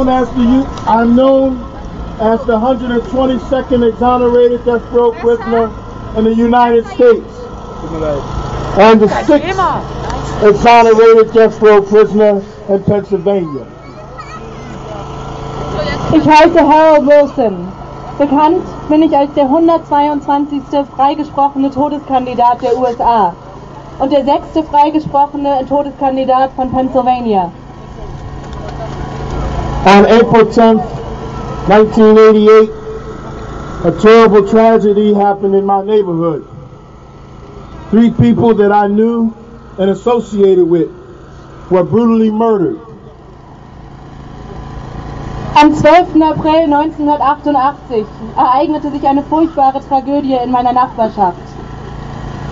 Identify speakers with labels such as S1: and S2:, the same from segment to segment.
S1: As the youth, I'm known as the 122nd exonerated death row prisoner in the United States and the sixth exonerated death row prisoner in Pennsylvania.
S2: Ich heiße Harold Wilson. Bekannt bin ich als der 122. freigesprochene Todeskandidat der USA und der sechste freigesprochene Todeskandidat von Pennsylvania.
S1: On April 10th, 1988, a terrible tragedy happened in my neighborhood. Three people that I knew and associated with were brutally murdered.
S2: Am 12. April 1988 ereignete sich eine furchtbare Tragödie in meiner Nachbarschaft.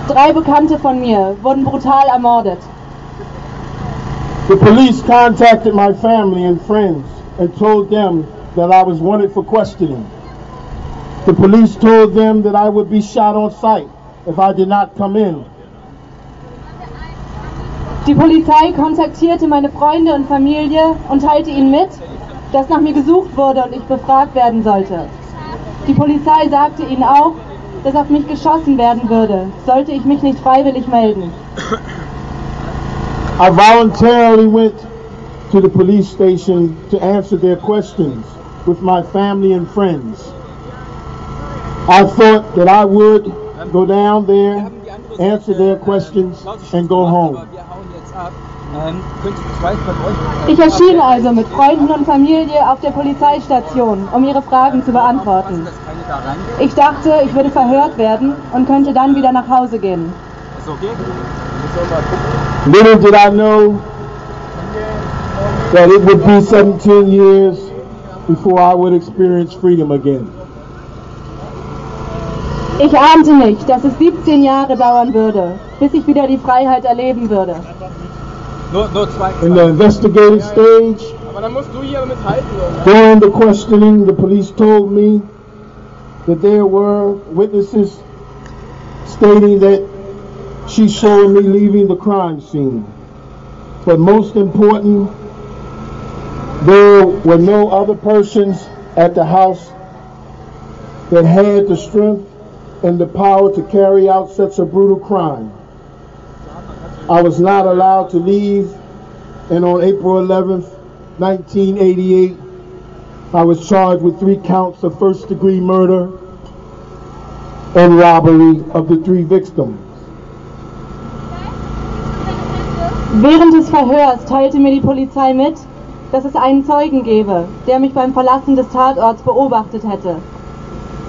S2: Drei Bekannte von mir wurden brutal ermordet.
S1: The police contacted my family and friends and told them that I was wanted for questioning. The police told them that I would be shot on sight if I did not come in.
S2: Die Polizei kontaktierte meine Freunde und Familie und teilte ihnen mit, dass nach mir gesucht wurde und ich befragt werden sollte. Die Polizei sagte ihnen auch, dass auf mich geschossen werden würde, sollte ich mich nicht freiwillig melden.
S1: I voluntarily went to the police station to answer their questions with my family and friends. I thought that I would go down there, answer their questions, and go home.
S2: Ich erschien also mit Freunden und Familie auf der Polizeistation, um ihre Fragen zu beantworten. Ich dachte, ich würde verhört werden und könnte dann wieder nach Hause gehen.
S1: Little did I know that it would be 17 years before I would experience freedom again.
S2: Ich ahnte nicht, dass es 17 Jahre dauern würde, bis ich wieder die Freiheit erleben würde.
S3: Nur, nur zwei.
S1: In the investigative stage,
S3: Aber dann musst du hier mithalten.
S1: during the questioning, the police told me that there were witnesses stating that she saw me leaving the crime scene. But most important, there were no other persons at the house that had the strength and the power to carry out such a brutal crime. I was not allowed to leave, and on April 11th, 1988, I was charged with three counts of first degree murder and robbery of the three victims.
S2: Während des Verhörs teilte mir die Polizei mit, dass es einen Zeugen gäbe, der mich beim Verlassen des Tatorts beobachtet hätte.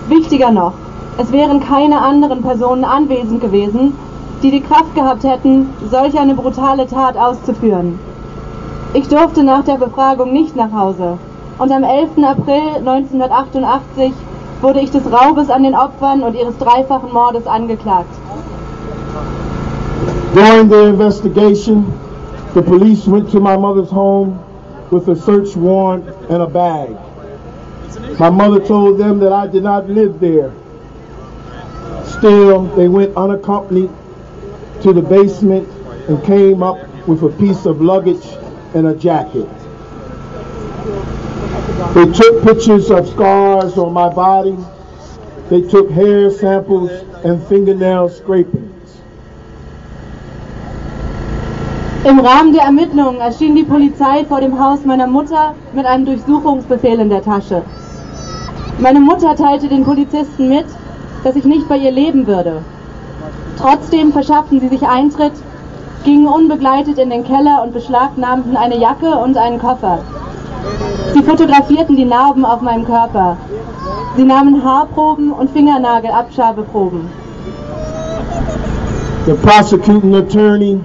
S2: Wichtiger noch, es wären keine anderen Personen anwesend gewesen, die die Kraft gehabt hätten, solch eine brutale Tat auszuführen. Ich durfte nach der Befragung nicht nach Hause und am 11. April 1988 wurde ich des Raubes an den Opfern und ihres dreifachen Mordes angeklagt.
S1: During the investigation, the police went to my mother's home with a search warrant and a bag. My mother told them that I did not live there. Still, they went unaccompanied to the basement and came up with a piece of luggage and a jacket. They took pictures of scars on my body. They took hair samples and fingernail scrapings.
S2: Im Rahmen der Ermittlungen erschien die Polizei vor dem Haus meiner Mutter mit einem Durchsuchungsbefehl in der Tasche. Meine Mutter teilte den Polizisten mit, dass ich nicht bei ihr leben würde. Trotzdem verschafften sie sich Eintritt, gingen unbegleitet in den Keller und beschlagnahmten eine Jacke und einen Koffer. Sie fotografierten die Narben auf meinem Körper. Sie nahmen Haarproben und Fingernagelabschabeproben.
S1: The prosecuting attorney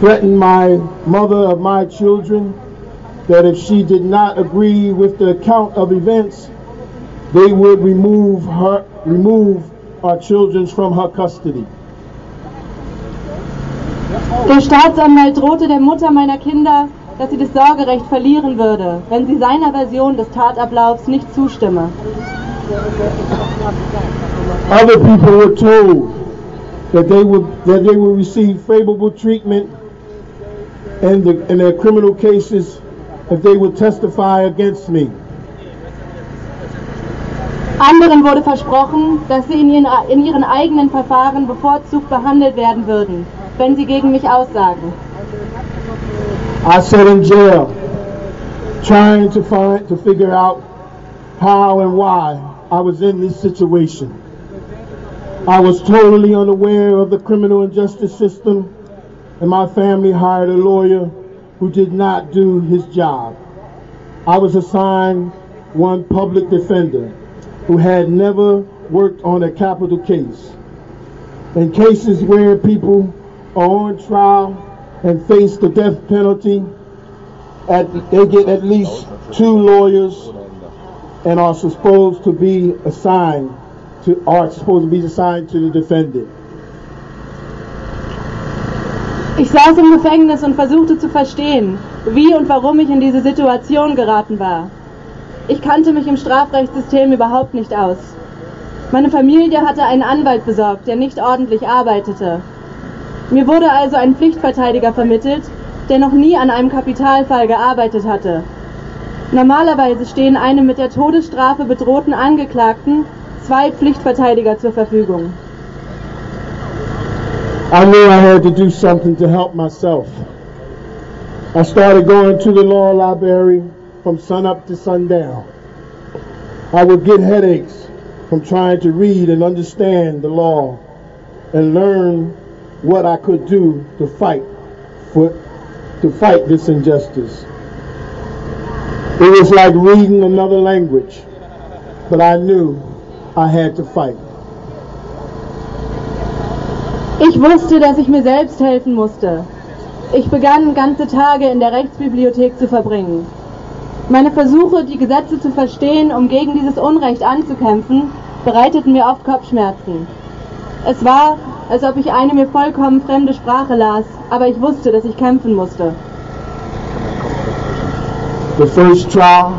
S1: threatened my mother of my children that if she did not agree with the account of events, they would remove her remove our children from her custody.
S2: Der Staatsanwalt drohte der Mutter meiner Kinder, dass sie das Sorgerecht verlieren würde, wenn sie seiner Version des Tatablaufs nicht zustimme.
S1: Other people were told that they would that they would receive favorable treatment in the in their criminal cases if they would testify against me.
S2: Anderen wurde versprochen, dass sie in ihren, in ihren eigenen Verfahren bevorzugt behandelt werden würden, wenn sie gegen mich aussagen.
S1: I sat in jail trying to find to figure out how and why I was in this situation. I was totally unaware of the criminal and justice system, and my family hired a lawyer who did not do his job. I was assigned one public defender who had never worked on a capital case. In cases where people are on trial and face the death penalty, at, they get at least two lawyers and are supposed to be assigned to are supposed to be assigned to the defendant.
S2: Ich saß im Gefängnis und versuchte zu verstehen, wie und warum ich in diese Situation geraten war. Ich kannte mich im Strafrechtssystem überhaupt nicht aus. Meine Familie hatte einen Anwalt besorgt, der nicht ordentlich arbeitete. Mir wurde also ein Pflichtverteidiger vermittelt, der noch nie an einem Kapitalfall gearbeitet hatte. Normalerweise stehen einem mit der Todesstrafe bedrohten Angeklagten zwei Pflichtverteidiger zur Verfügung.
S1: I knew I had to do something to help myself. I started going to the law library from sunup to sundown. I would get headaches from trying to read and understand the law and learn what I could do to fight for to fight this injustice. It was like reading another language, but I knew I had to fight.
S2: Ich wusste, dass ich mir selbst helfen musste. Ich begann ganze Tage in der Rechtsbibliothek zu verbringen. Meine Versuche, die Gesetze zu verstehen, um gegen dieses Unrecht anzukämpfen, bereiteten mir oft Kopfschmerzen. Es war, als ob ich eine mir vollkommen fremde Sprache las, aber ich wusste, dass ich kämpfen musste.
S1: The first trial,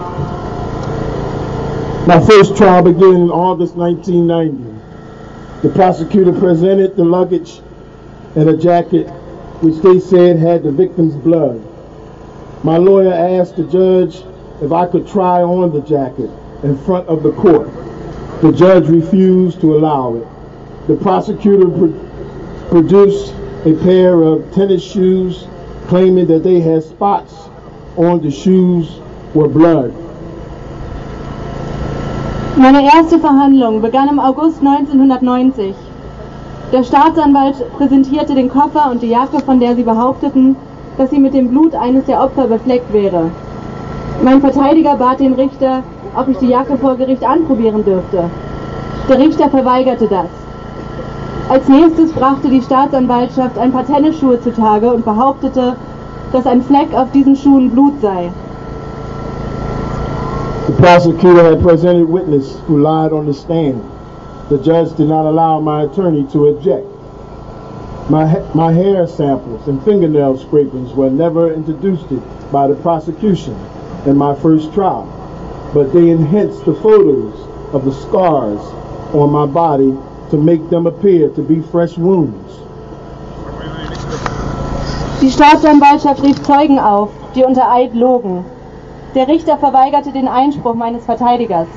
S1: my first trial began in August 1990. The prosecutor presented the luggage and a jacket which they said had the victim's blood. My lawyer asked the judge if I could try on the jacket in front of the court. The judge refused to allow it. The prosecutor pro- produced a pair of tennis shoes, claiming that they had spots on the shoes were blood.
S2: Meine erste Verhandlung begann im August 1990. Der Staatsanwalt präsentierte den Koffer und die Jacke, von der sie behaupteten, dass sie mit dem Blut eines der Opfer befleckt wäre. Mein Verteidiger bat den Richter, ob ich die Jacke vor Gericht anprobieren dürfte. Der Richter verweigerte das. Als nächstes brachte die Staatsanwaltschaft ein paar Tennisschuhe zutage und behauptete, dass ein Fleck auf diesen Schuhen Blut sei.
S1: The prosecutor had presented witness who lied on the stand. The judge did not allow my attorney to object. My, ha- my hair samples and fingernail scrapings were never introduced by the prosecution in my first trial, but they enhanced the photos of the scars on my body to make them appear to be fresh wounds.
S2: Die Staatsanwaltschaft rief Zeugen auf, die unter Eid logen. Der Richter verweigerte den Einspruch meines Verteidigers.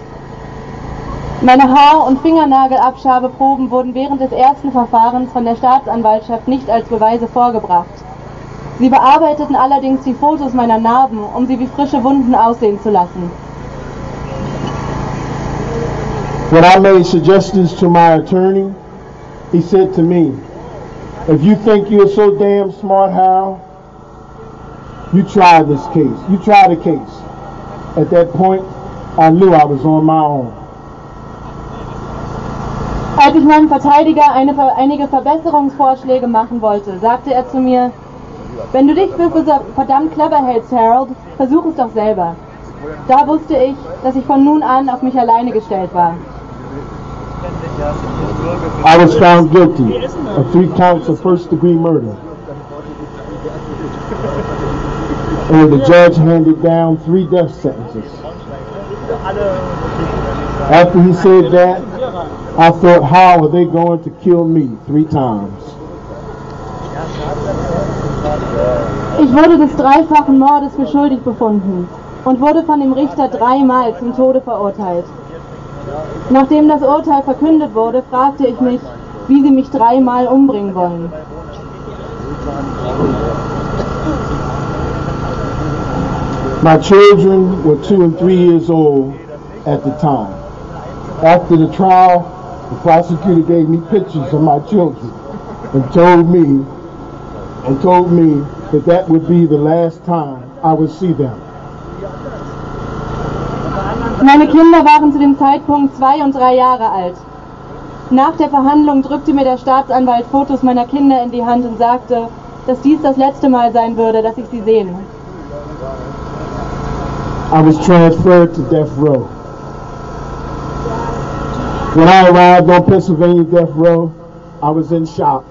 S2: Meine Haar- und Fingernagelabschabeproben wurden während des ersten Verfahrens von der Staatsanwaltschaft nicht als Beweise vorgebracht. Sie bearbeiteten allerdings die Fotos meiner Narben, um sie wie frische Wunden aussehen zu lassen.
S1: When I made suggestions to my attorney, he said to me, If you think you're so damn smart, Hal, you try this case. You try the case. At that point, I knew I was on my own.
S2: Als ich meinem Verteidiger eine, einige Verbesserungsvorschläge machen wollte, sagte er zu mir, wenn du dich für verdammt clever hältst, Harold, versuch es doch selber. Da wusste ich, dass ich von nun an auf mich alleine gestellt war.
S1: I was found guilty of three counts of first degree murder. And the judge handed down three death sentences. After he said that, I thought, how are they going to kill me three times?
S2: Ich wurde des dreifachen Mordes für schuldig befunden und wurde von dem Richter dreimal zum Tode verurteilt. Nachdem das Urteil verkündet wurde, fragte ich mich, wie sie mich dreimal umbringen wollen.
S1: My children were two and three years old at the time. After the trial, the prosecutor gave me pictures of my children and told me and told me that that would be the last time I would see them.
S2: Meine Kinder waren zu dem Zeitpunkt zwei und drei Jahre alt. Nach der Verhandlung drückte mir der Staatsanwalt Fotos meiner Kinder in die Hand und sagte, dass dies das letzte Mal sein würde, dass ich sie sehen.
S1: I was transferred to death row. When I arrived on Pennsylvania death row, I was in shock.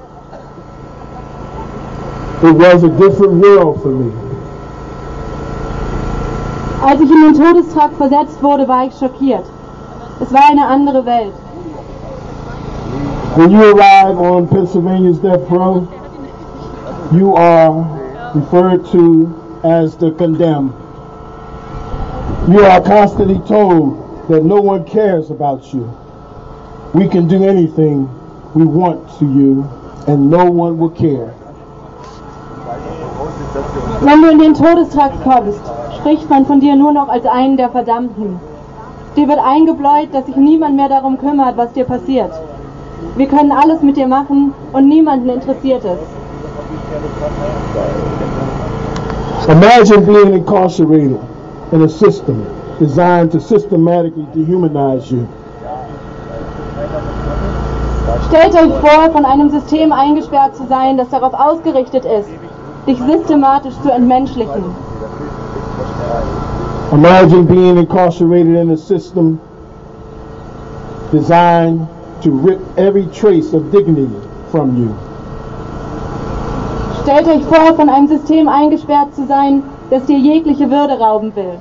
S1: It was a different world for me.
S2: Als ich in den Todestrakt versetzt wurde, war ich schockiert. Es war eine andere Welt.
S1: When you arrive on Pennsylvania's death row, you are referred to as the condemned. You are constantly told that no one cares about you. We can do anything we want to you, and no one will care.
S2: Wenn du in den Todestrakt kommst, spricht man von dir nur noch als einen der Verdammten. Dir wird eingebläut, dass sich niemand mehr darum kümmert, was dir passiert. Wir können alles mit dir machen und niemanden interessiert es.
S1: Imagine being incarcerated in a system designed to systematically dehumanize you.
S2: Stellt euch vor, von einem System eingesperrt zu sein, das darauf ausgerichtet ist, dich systematisch zu entmenschlichen.
S1: Imagine being incarcerated in a system designed to rip every trace of dignity from you.
S2: Stellt euch vor, von einem System eingesperrt zu sein, das dir jegliche Würde rauben will.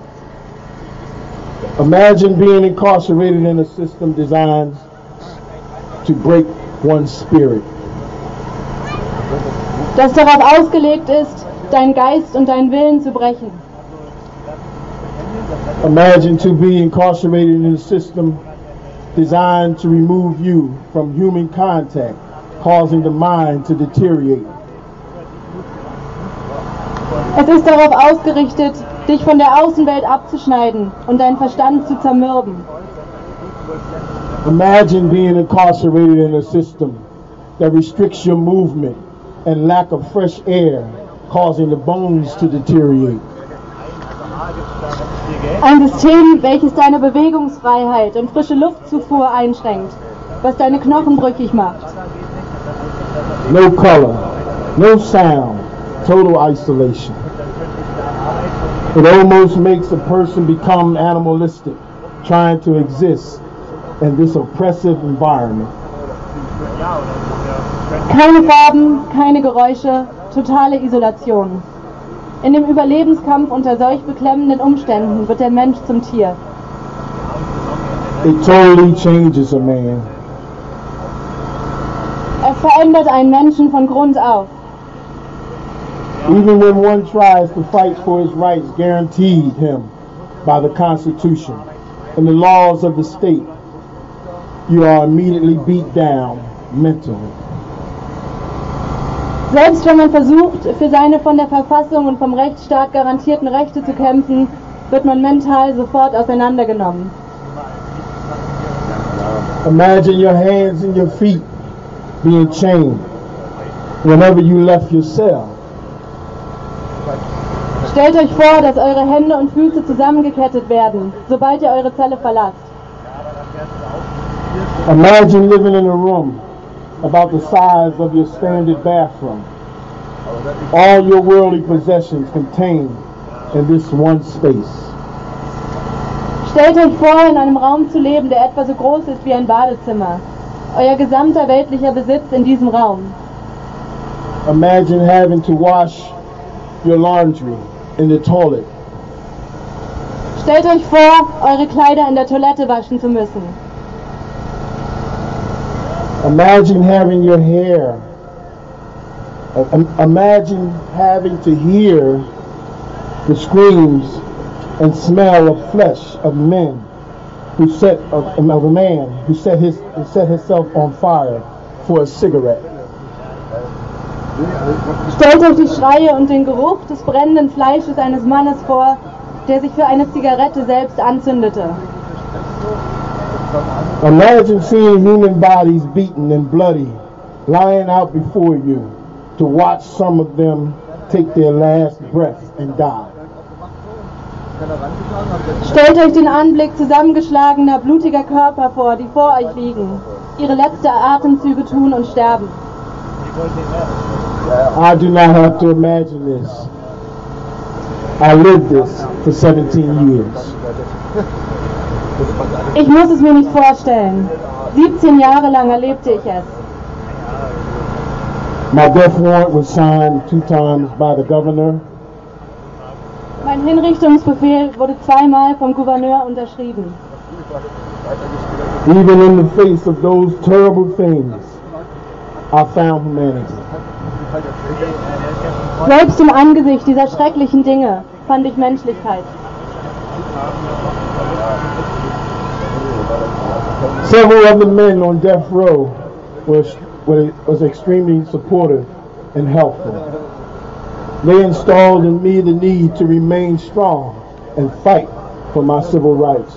S1: Imagine being incarcerated in a system designed to break one's spirit.
S2: Das darauf ausgelegt ist, deinen Geist und deinen Willen zu brechen.
S1: Imagine to be incarcerated in a system designed to remove you from human contact, causing the mind to deteriorate.
S2: Es ist darauf ausgerichtet, dich von der Außenwelt abzuschneiden und deinen Verstand zu zermürben.
S1: Imagine being incarcerated in a system that restricts your movement and lack of fresh air, causing the bones to deteriorate.
S2: Ein System, welches deine Bewegungsfreiheit und frische Luftzufuhr einschränkt, was deine Knochen brüchig macht.
S1: No color, no sound, total isolation. It almost makes a person become animalistic, trying to exist in this oppressive environment.
S2: Keine Farben, keine Geräusche, totale Isolation. In dem Überlebenskampf unter solch beklemmenden Umständen wird der Mensch zum Tier.
S1: It totally changes a man.
S2: Es verändert einen Menschen von Grund auf.
S1: Even when one tries to fight for his rights guaranteed him by the Constitution and the laws of the state, you are immediately beat down mentally.
S2: Selbst wenn man versucht, für seine von der Verfassung und vom Rechtsstaat garantierten Rechte zu kämpfen, wird man mental sofort auseinandergenommen.
S1: Imagine your hands and your feet being chained whenever you left your cell.
S2: Stellt euch vor, dass eure Hände und Füße zusammengekettet werden, sobald ihr eure Zelle verlasst.
S1: Imagine living in a room about the size of your standard bathroom. All your worldly possessions contained in this one space.
S2: Stellt euch vor, in einem Raum zu leben, der etwa so groß ist wie ein Badezimmer. Euer gesamter weltlicher Besitz in diesem Raum.
S1: Imagine having to wash your laundry in the toilet.
S2: Stellt euch vor, eure Kleider in der Toilette waschen zu müssen.
S1: Imagine having your hair Imagine having to hear the screams and smell of flesh of men who set of, of a man who set his who set himself on fire for a cigarette.
S2: Stellt euch die Schreie und den Geruch des brennenden Fleisches eines Mannes vor, der sich für eine Zigarette selbst anzündete.
S1: Imagine seeing human bodies beaten and bloody, lying out before you, to watch some of them take their last breath and die.
S2: Stellt euch den Anblick zusammengeschlagener, blutiger Körper vor, die vor euch liegen, ihre letzten Atemzüge tun und sterben.
S1: I do not have to imagine this. I lived this for 17 years.
S2: Ich muss es mir nicht vorstellen. 17 Jahre lang erlebte ich es.
S1: My death warrant was signed two times by the governor.
S2: Mein Hinrichtungsbefehl wurde zweimal vom Gouverneur unterschrieben.
S1: Even in the face of those terrible things, I found humanity.
S2: Selbst im Angesicht dieser schrecklichen Dinge fand ich Menschlichkeit.
S1: Several of the men on death row was, was was extremely supportive and helpful. They installed in me the need to remain strong and fight for my civil rights,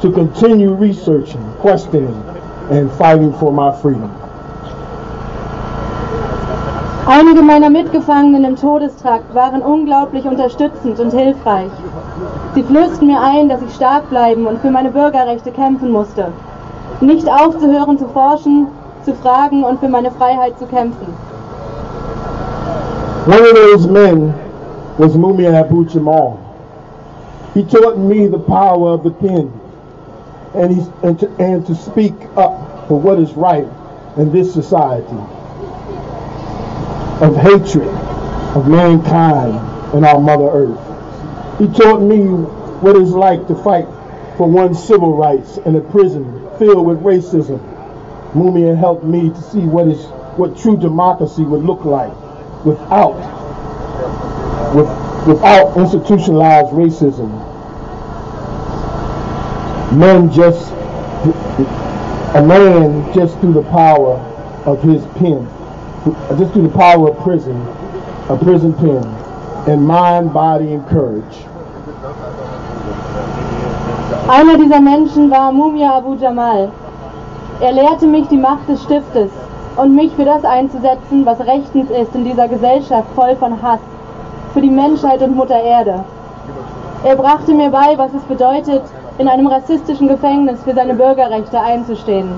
S1: to continue researching, questioning, and fighting for my freedom.
S2: Einige meiner Mitgefangenen im Todestrakt waren unglaublich unterstützend und hilfreich. Sie flößten mir ein, dass ich stark bleiben und für meine Bürgerrechte kämpfen musste. Nicht aufzuhören zu forschen, zu fragen und für meine Freiheit zu kämpfen.
S1: One of those men was Mumia Abu Jamal. He taught me the power of the pen and, he, and, to, and to speak up for what is right in this society of hatred of mankind and our Mother Earth. He taught me what it's like to fight for one's civil rights in a prison filled with racism. Mumia helped me to see what is what true democracy would look like without with, without institutionalized racism. Men just a man just through the power of his pen, just through the power of prison, a prison pen, and mind, body, and courage.
S2: Einer dieser Menschen war Mumia Abu Jamal. Er lehrte mich die Macht des Stiftes und mich für das einzusetzen, was rechtens ist in dieser Gesellschaft voll von Hass, für die Menschheit und Mutter Erde. Er brachte mir bei, was es bedeutet, in einem rassistischen Gefängnis für seine Bürgerrechte einzustehen.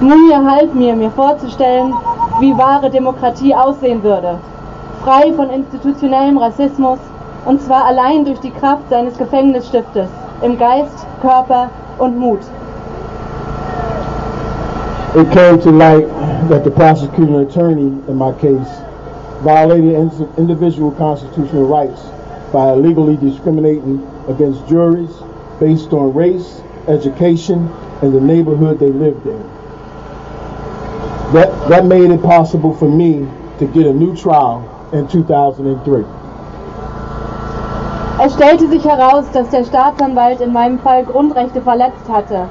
S2: Mumia half mir, mir vorzustellen, wie wahre Demokratie aussehen würde, frei von institutionellem Rassismus und zwar allein durch die Kraft seines Gefängnisstiftes im Geist, Körper und Mut.
S1: It came to light that the prosecuting attorney in my case violated in- individual constitutional rights by illegally discriminating against juries based on race, education, and the neighborhood they lived in. That, that made it possible for me to get a new trial in 2003.
S2: Es stellte sich heraus, dass der Staatsanwalt in meinem Fall Grundrechte verletzt hatte,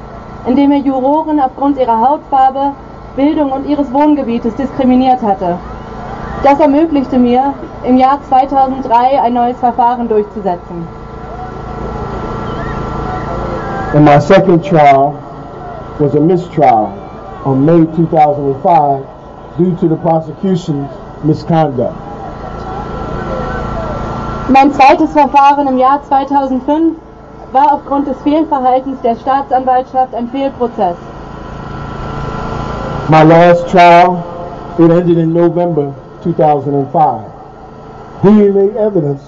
S2: indem er Juroren aufgrund ihrer Hautfarbe, Bildung und ihres Wohngebietes diskriminiert hatte. Das ermöglichte mir, im Jahr 2003 ein neues Verfahren durchzusetzen.
S1: And my second trial was a mistrial on May 2005 due to the prosecution's misconduct.
S2: Mein zweites Verfahren im Jahr 2005 war aufgrund des Fehlverhaltens der Staatsanwaltschaft ein Fehlprozess.
S1: My last trial, it ended in November 2005. DNA evidence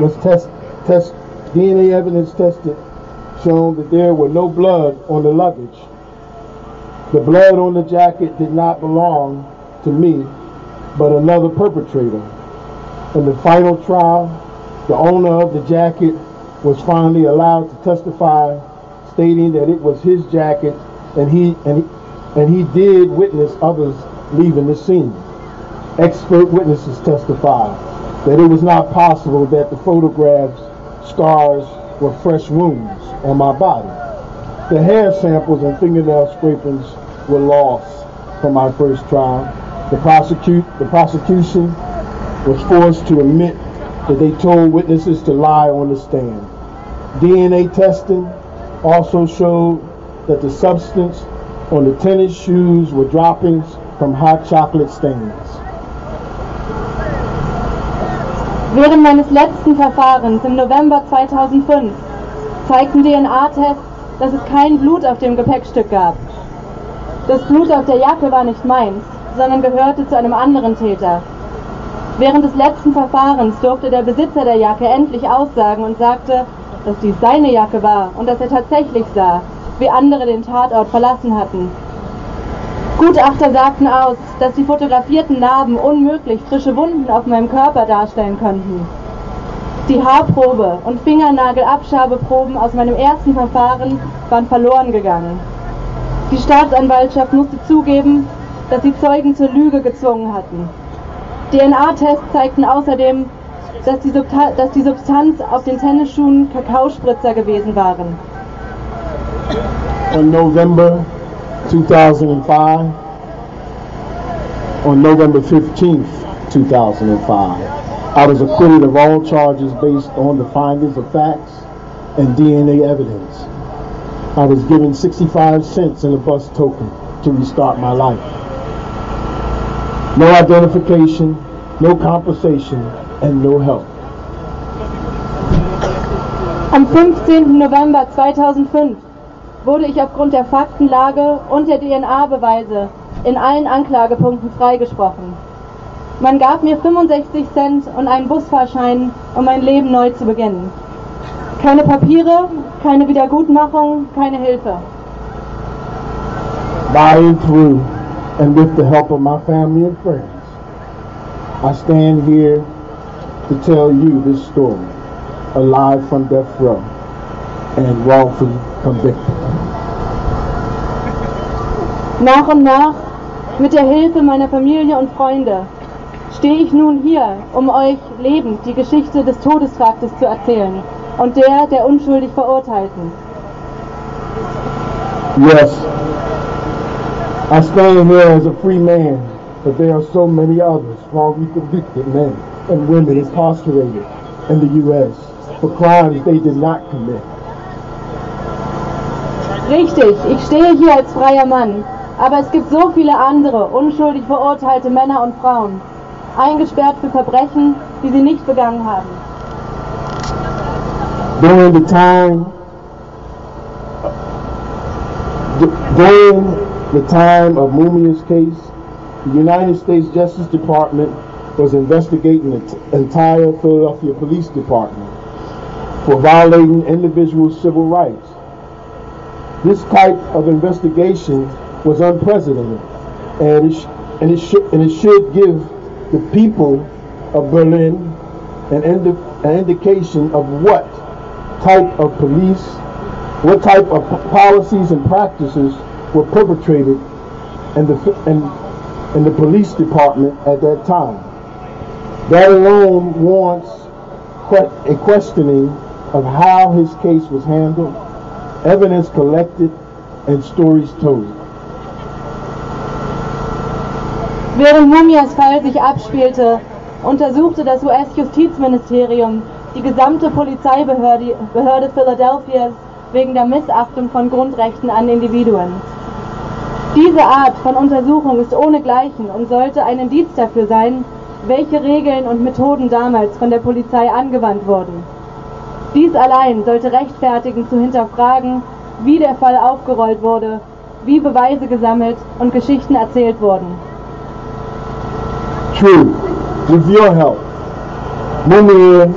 S1: was test, test DNA evidence tested showed that there were no blood on the luggage. The blood on the jacket did not belong to me, but another perpetrator. In the final trial, the owner of the jacket was finally allowed to testify, stating that it was his jacket and he and he, and he did witness others leaving the scene. expert witnesses testified that it was not possible that the photographs scars were fresh wounds on my body. The hair samples and fingernail scrapings were lost from my first trial. The prosecute the prosecution was forced to admit that they told witnesses to lie on the stand. DNA testing also showed that the substance on the tennis shoes were droppings from hot chocolate stains.
S2: Während meines letzten Verfahrens im November 2005 zeigten DNA-Tests, dass es kein Blut auf dem Gepäckstück gab. Das Blut auf der Jacke war nicht meins, sondern gehörte zu einem anderen Täter. Während des letzten Verfahrens durfte der Besitzer der Jacke endlich aussagen und sagte, dass dies seine Jacke war und dass er tatsächlich sah, wie andere den Tatort verlassen hatten. Gutachter sagten aus, dass die fotografierten Narben unmöglich frische Wunden auf meinem Körper darstellen könnten. Die Haarprobe und Fingernagelabschabeproben aus meinem ersten Verfahren waren verloren gegangen. Die Staatsanwaltschaft musste zugeben, dass sie Zeugen zur Lüge gezwungen hatten. DNA-Tests zeigten außerdem, dass die, dass die Substanz auf den Tennisschuhen Kakaospritzer gewesen waren.
S1: On November 2005, on November 15th, 2005, I was acquitted of all charges based on the findings of facts and DNA evidence. I was given 65 cents and a bus token to restart my life. No identification, no compensation, and no help.
S2: Am 15. November 2005 wurde ich aufgrund der Faktenlage und der DNA-Beweise in allen Anklagepunkten freigesprochen. Man gab mir 65 Cent und einen Busfahrschein, um mein Leben neu zu beginnen. Keine Papiere, keine Wiedergutmachung, keine Hilfe.
S1: By through, and with the help of my family and friends, I stand here to tell you this story, alive from death row and wrongfully convicted.
S2: Nach und nach, mit der Hilfe meiner Familie und Freunde, stehe ich nun hier, um euch lebend die Geschichte des Todestraktes zu erzählen und der der unschuldig Verurteilten.
S1: Yes, I stand here as a free man, but there are so many others wrongly convicted men and women incarcerated in the U.S. for crimes they did not commit.
S2: Richtig, ich stehe hier als freier Mann, aber es gibt so viele andere unschuldig verurteilte Männer und Frauen, eingesperrt für Verbrechen, die sie nicht begangen haben.
S1: During the time, during the time of Mumia's case, the United States Justice Department was investigating the entire Philadelphia Police Department for violating individual civil rights. This type of investigation was unprecedented, and it, and it, and it should give the people of Berlin an, indi- an indication of what type of police, what type of policies and practices were perpetrated in the, in, in the police department at that time. That alone warrants a questioning of how his case was handled, evidence collected, and stories told.
S2: Während Mumias Fall sich abspielte, untersuchte das US-Justizministerium die gesamte Polizeibehörde Behörde Philadelphias wegen der Missachtung von Grundrechten an Individuen. Diese Art von Untersuchung ist ohnegleichen und sollte ein Indiz dafür sein, welche Regeln und Methoden damals von der Polizei angewandt wurden. Dies allein sollte rechtfertigen zu hinterfragen, wie der Fall aufgerollt wurde, wie Beweise gesammelt und Geschichten erzählt wurden.
S1: True, with your help, Mumia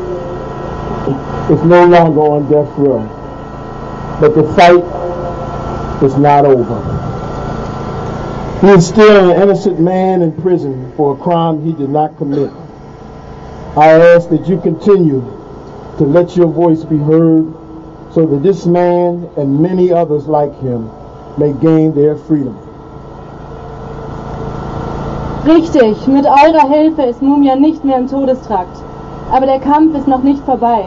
S1: is no longer on death row, but the fight is not over. He is still an innocent man in prison for a crime he did not commit. I ask that you continue to let your voice be heard so that this man and many others like him may gain their freedom.
S2: Richtig, mit eurer Hilfe ist Mumia nicht mehr im Todestrakt. Aber der Kampf ist noch nicht vorbei.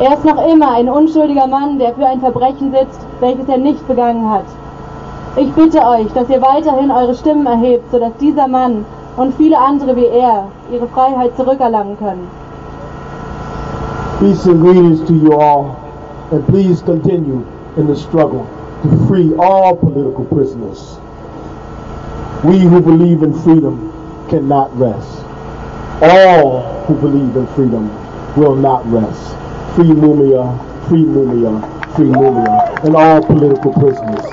S2: Er ist noch immer ein unschuldiger Mann, der für ein Verbrechen sitzt, welches er nicht begangen hat. Ich bitte euch, dass ihr weiterhin eure Stimmen erhebt, sodass dieser Mann und viele andere wie er ihre Freiheit zurückerlangen können.
S1: Peace and greetings to you all, and please continue in the struggle to free all political prisoners. We who believe in freedom cannot rest. All who believe in freedom will not rest. Free Mumia, free Mumia, free Mumia, and all political prisoners.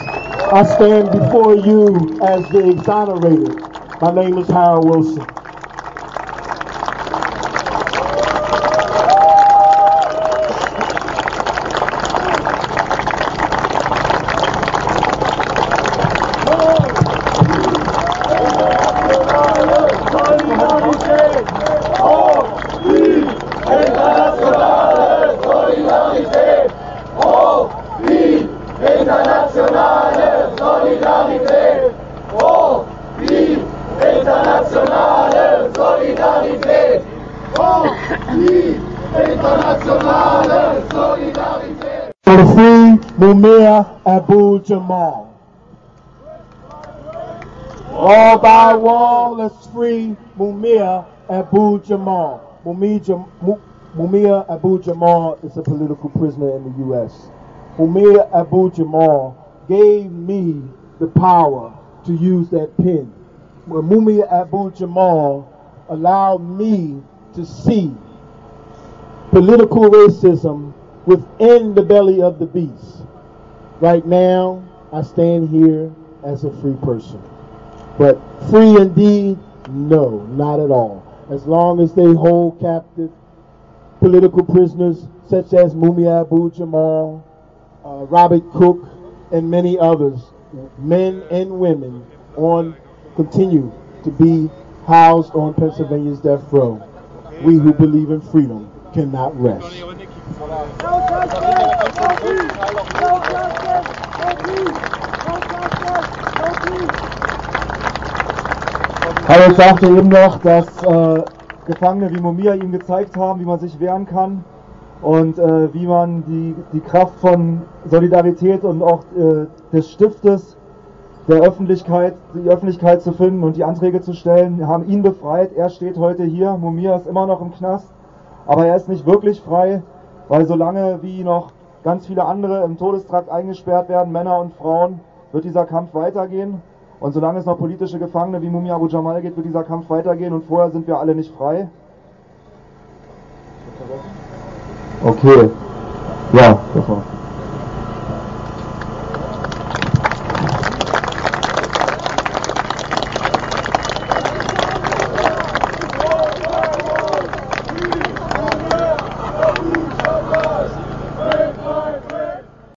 S1: I stand before you as the exonerated. My name is Harold Wilson. By free Mumia Abu Jamal. Mumia, Jam- Mu- Mumia Abu Jamal is a political prisoner in the U.S. Mumia Abu Jamal gave me the power to use that pen. When Mumia Abu Jamal allowed me to see political racism within the belly of the beast. Right now, I stand here as a free person. But free indeed? No, not at all. As long as they hold captive political prisoners such as Mumia Abu Jamal, uh, Robert Cook, and many others, men and women, on continue to be housed on Pennsylvania's death row. We who believe in freedom cannot rest.
S4: Harold sagte eben noch, dass äh, Gefangene wie Momia ihm gezeigt haben, wie man sich wehren kann und äh, wie man die, die Kraft von Solidarität und auch äh, des Stiftes der Öffentlichkeit, die Öffentlichkeit zu finden und die Anträge zu stellen, haben ihn befreit. Er steht heute hier. Momia ist immer noch im Knast, aber er ist nicht wirklich frei, weil solange wie noch ganz viele andere im Todestrakt eingesperrt werden, Männer und Frauen, wird dieser Kampf weitergehen. Und solange es noch politische Gefangene wie Mumia Abu Jamal gibt, wird dieser Kampf weitergehen und vorher sind wir alle nicht frei. Okay. Ja, das war's.